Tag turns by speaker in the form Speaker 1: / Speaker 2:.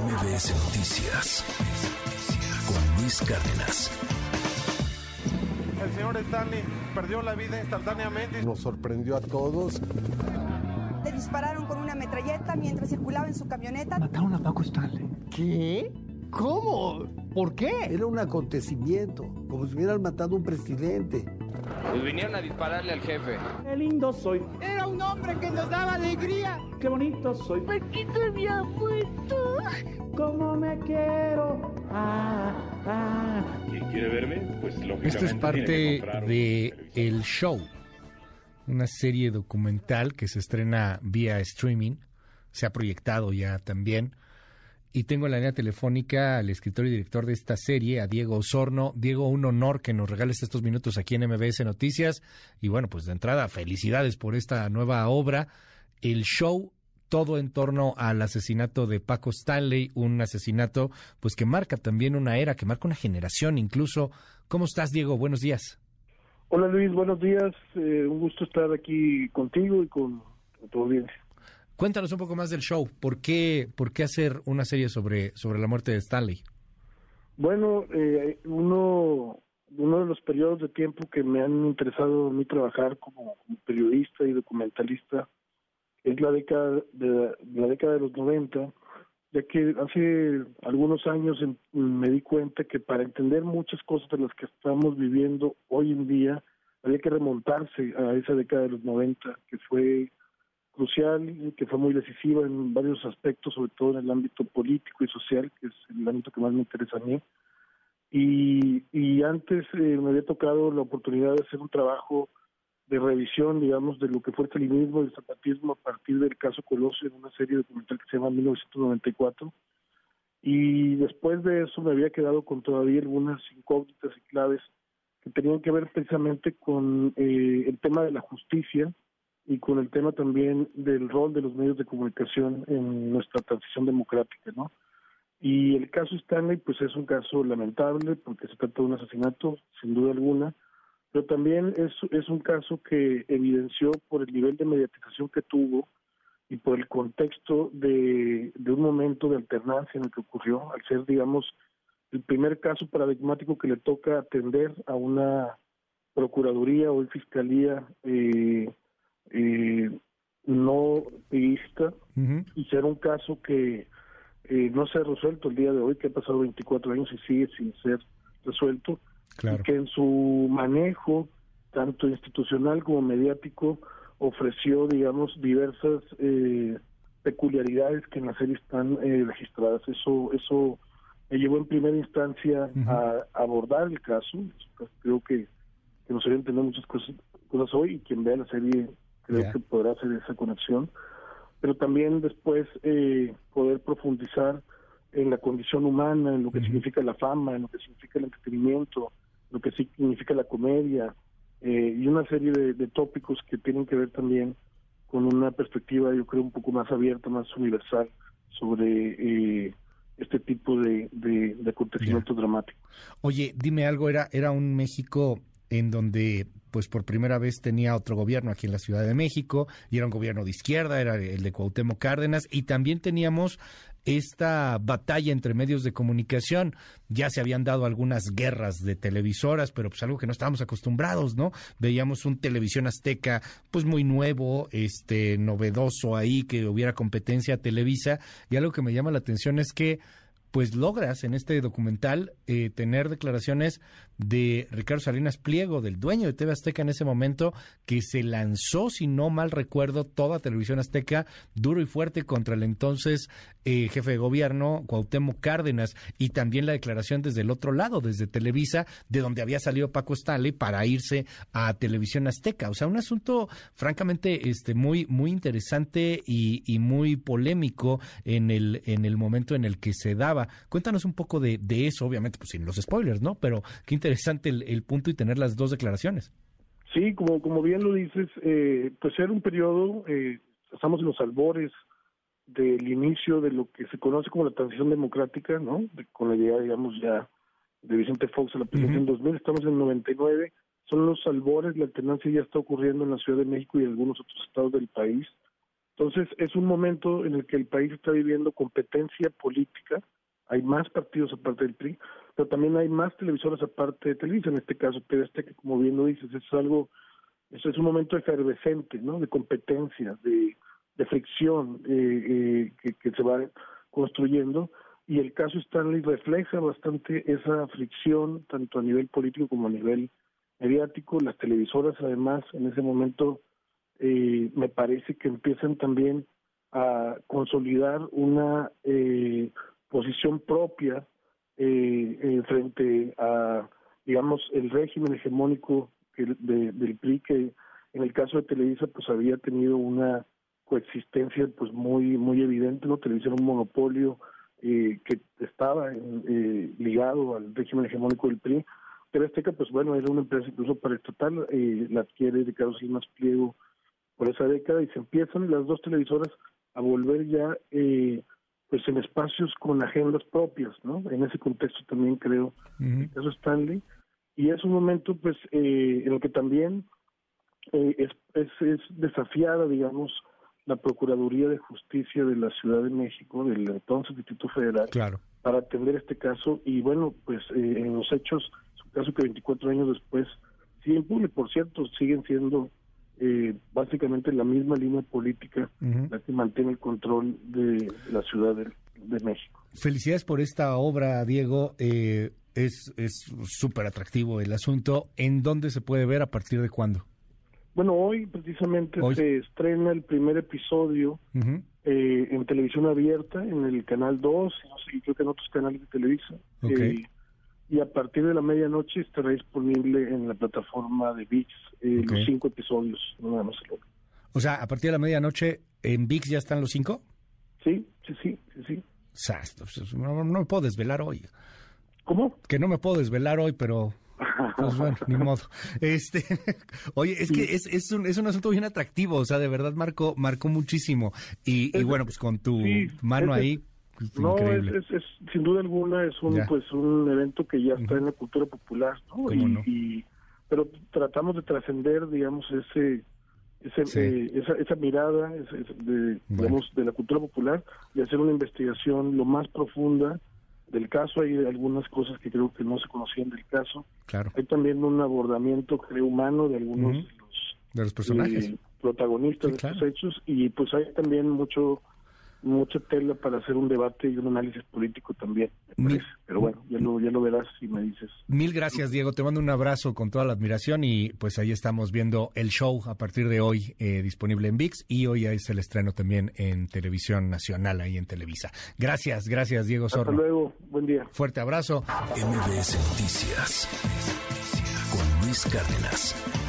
Speaker 1: MBS Noticias con Luis Cárdenas.
Speaker 2: El señor Stanley perdió la vida instantáneamente.
Speaker 3: Nos sorprendió a todos.
Speaker 4: Le dispararon con una metralleta mientras circulaba en su camioneta.
Speaker 5: Mataron a Paco Stanley.
Speaker 6: ¿Qué? ¿Cómo? ¿Por qué?
Speaker 3: Era un acontecimiento, como si hubieran matado a un presidente.
Speaker 7: Pues vinieron a dispararle al jefe.
Speaker 5: Qué lindo soy.
Speaker 6: Era un hombre que nos daba alegría.
Speaker 5: Qué bonito soy.
Speaker 8: Paquito había muerto.
Speaker 5: ¿Cómo me quiero? Ah, ah.
Speaker 9: ¿Quién quiere verme? Pues lógicamente.
Speaker 10: Esto es parte de El Show, una serie documental que se estrena vía streaming. Se ha proyectado ya también. Y tengo en la línea telefónica al escritor y director de esta serie, a Diego Osorno. Diego, un honor que nos regales estos minutos aquí en MBS Noticias. Y bueno, pues de entrada, felicidades por esta nueva obra. El show, todo en torno al asesinato de Paco Stanley, un asesinato pues que marca también una era, que marca una generación incluso. ¿Cómo estás, Diego? Buenos días.
Speaker 11: Hola Luis, buenos días. Eh, un gusto estar aquí contigo y con, con tu audiencia.
Speaker 10: Cuéntanos un poco más del show. ¿Por qué, por qué hacer una serie sobre, sobre la muerte de Stanley?
Speaker 11: Bueno, eh, uno, uno de los periodos de tiempo que me han interesado a mí trabajar como, periodista y documentalista es la década de la década de los 90, ya que hace algunos años me di cuenta que para entender muchas cosas de las que estamos viviendo hoy en día había que remontarse a esa década de los 90, que fue crucial y que fue muy decisiva en varios aspectos, sobre todo en el ámbito político y social, que es el ámbito que más me interesa a mí. Y, y antes eh, me había tocado la oportunidad de hacer un trabajo de revisión, digamos, de lo que fue el stalinismo y el zapatismo a partir del caso Colosio en una serie documental que se llama 1994. Y después de eso me había quedado con todavía algunas incógnitas y claves que tenían que ver precisamente con eh, el tema de la justicia y con el tema también del rol de los medios de comunicación en nuestra transición democrática, ¿no? Y el caso Stanley, pues es un caso lamentable porque se trata de un asesinato, sin duda alguna, pero también es, es un caso que evidenció por el nivel de mediatización que tuvo y por el contexto de, de un momento de alternancia en el que ocurrió, al ser, digamos, el primer caso paradigmático que le toca atender a una procuraduría o fiscalía eh, eh, no peísta y ser un caso que eh, no se ha resuelto el día de hoy, que ha pasado 24 años y sigue sin ser resuelto,
Speaker 10: Claro.
Speaker 11: y que en su manejo, tanto institucional como mediático, ofreció, digamos, diversas eh, peculiaridades que en la serie están eh, registradas. Eso, eso me llevó en primera instancia a abordar el caso. Creo que, que nos entender muchas cosas, cosas hoy y quien vea la serie creo que podrá hacer esa conexión. Pero también después eh, poder profundizar en la condición humana, en lo que significa la fama, en lo que significa el entretenimiento, lo que significa la comedia eh, y una serie de, de tópicos que tienen que ver también con una perspectiva, yo creo, un poco más abierta, más universal sobre eh, este tipo de, de, de acontecimientos dramáticos.
Speaker 10: Oye, dime algo, era, era un México en donde pues por primera vez tenía otro gobierno aquí en la Ciudad de México y era un gobierno de izquierda, era el de Cuauhtémoc Cárdenas y también teníamos esta batalla entre medios de comunicación. Ya se habían dado algunas guerras de televisoras, pero pues algo que no estábamos acostumbrados, ¿no? Veíamos un televisión azteca pues muy nuevo, este novedoso ahí que hubiera competencia a Televisa y algo que me llama la atención es que pues logras en este documental eh, tener declaraciones de Ricardo Salinas Pliego, del dueño de TV Azteca en ese momento, que se lanzó, si no mal recuerdo, toda Televisión Azteca duro y fuerte contra el entonces eh, jefe de gobierno, Cuauhtémoc Cárdenas, y también la declaración desde el otro lado, desde Televisa, de donde había salido Paco Stanley para irse a Televisión Azteca. O sea, un asunto francamente este, muy, muy interesante y, muy polémico en el, en el momento en el que se daba. Cuéntanos un poco de, de eso, obviamente, pues sin los spoilers, ¿no? Pero qué interesante el, el punto y tener las dos declaraciones.
Speaker 11: Sí, como, como bien lo dices, eh, pues era un periodo, eh, estamos en los albores del inicio de lo que se conoce como la transición democrática, ¿no? De- con la llegada, digamos, ya de Vicente Fox a la presidencia en 2000, estamos en el 99, son los albores, la alternancia ya está ocurriendo en la Ciudad de México y en algunos otros estados del país. Entonces, es un momento en el que el país está viviendo competencia política, hay más partidos aparte del PRI, pero también hay más televisoras aparte de Televisa, en este caso TV que como bien lo dices, es algo, eso es un momento efervescente, ¿no? De competencia, de, de fricción eh, eh, que, que se va construyendo, y el caso Stanley refleja bastante esa fricción, tanto a nivel político como a nivel mediático. Las televisoras, además, en ese momento, eh, me parece que empiezan también a consolidar una eh, posición propia eh, frente a, digamos, el régimen hegemónico que, del PRI, que en el caso de Televisa, pues había tenido una coexistencia pues muy muy evidente, ¿no? Televisa era un monopolio eh, que estaba eh, ligado al régimen hegemónico del PRI. TV Azteca, pues bueno, era una empresa incluso para estatal, eh, la adquiere Ricardo Silmas Pliego por esa década y se empiezan las dos televisoras a volver ya eh, pues en espacios con agendas propias, ¿no? En ese contexto también creo uh caso Stanley y es un momento pues eh, en el que también eh, es, es, es desafiada, digamos, la Procuraduría de Justicia de la Ciudad de México, del entonces Instituto Federal,
Speaker 10: claro.
Speaker 11: para atender este caso. Y bueno, pues eh, en los hechos, es un caso que 24 años después sigue impune. Por cierto, siguen siendo eh, básicamente la misma línea política uh -huh. la que mantiene el control de la Ciudad de, de México.
Speaker 10: Felicidades por esta obra, Diego. Eh, es súper atractivo el asunto. ¿En dónde se puede ver? ¿A partir de cuándo?
Speaker 11: Bueno, hoy precisamente
Speaker 10: ¿Hoy?
Speaker 11: se estrena el primer episodio
Speaker 10: uh -huh.
Speaker 11: eh, en televisión abierta, en el canal 2, no sé, creo que en otros canales de Televisa.
Speaker 10: Okay.
Speaker 11: Y a partir de la medianoche estará disponible en la plataforma de VIX eh,
Speaker 10: Okay.
Speaker 11: los cinco episodios, no nada más el otro.
Speaker 10: O sea, a partir de la medianoche, ¿en VIX ya están los cinco?
Speaker 11: Sí, sí, sí, sí, sí.
Speaker 10: O sea, no, no me puedo desvelar hoy.
Speaker 11: ¿Cómo?
Speaker 10: Que no me puedo desvelar hoy, pero pues bueno, ni modo. Este, oye, es que es, es, un, es un asunto bien atractivo, o sea, de verdad marcó, marcó muchísimo. Y, y bueno, pues con tu
Speaker 11: sí,
Speaker 10: mano ahí,
Speaker 11: No, es,
Speaker 10: increíble.
Speaker 11: es, es- sin duda alguna es un
Speaker 10: Ya.
Speaker 11: pues un evento que ya está en la cultura popular, ¿no?
Speaker 10: ¿Cómo
Speaker 11: Y,
Speaker 10: no?
Speaker 11: y- pero tratamos de trascender, digamos, ese ese,
Speaker 10: Sí.
Speaker 11: eh, esa, esa mirada ese- de,
Speaker 10: Bueno.
Speaker 11: digamos, de la cultura popular y hacer una investigación lo más profunda del caso. Hay algunas cosas que creo que no se conocían del caso.
Speaker 10: Claro,
Speaker 11: Hay también un abordamiento, creo, humano de algunos de los
Speaker 10: de los personajes.
Speaker 11: eh, protagonistas
Speaker 10: Sí,
Speaker 11: de estos hechos y pues hay también mucho mucha tela para hacer un debate y un análisis político también me
Speaker 10: Mi-
Speaker 11: parece. pero bueno ya lo ya lo verás si me dices
Speaker 10: Mil gracias, Diego. Te mando un abrazo con toda la admiración y pues ahí estamos viendo el show a partir de hoy eh, disponible en VIX y hoy es el estreno también en Televisión Nacional, ahí en Televisa. Gracias, gracias, Diego
Speaker 11: hasta luego buen día
Speaker 10: Fuerte abrazo.
Speaker 1: MBS Noticias con Luis Cárdenas.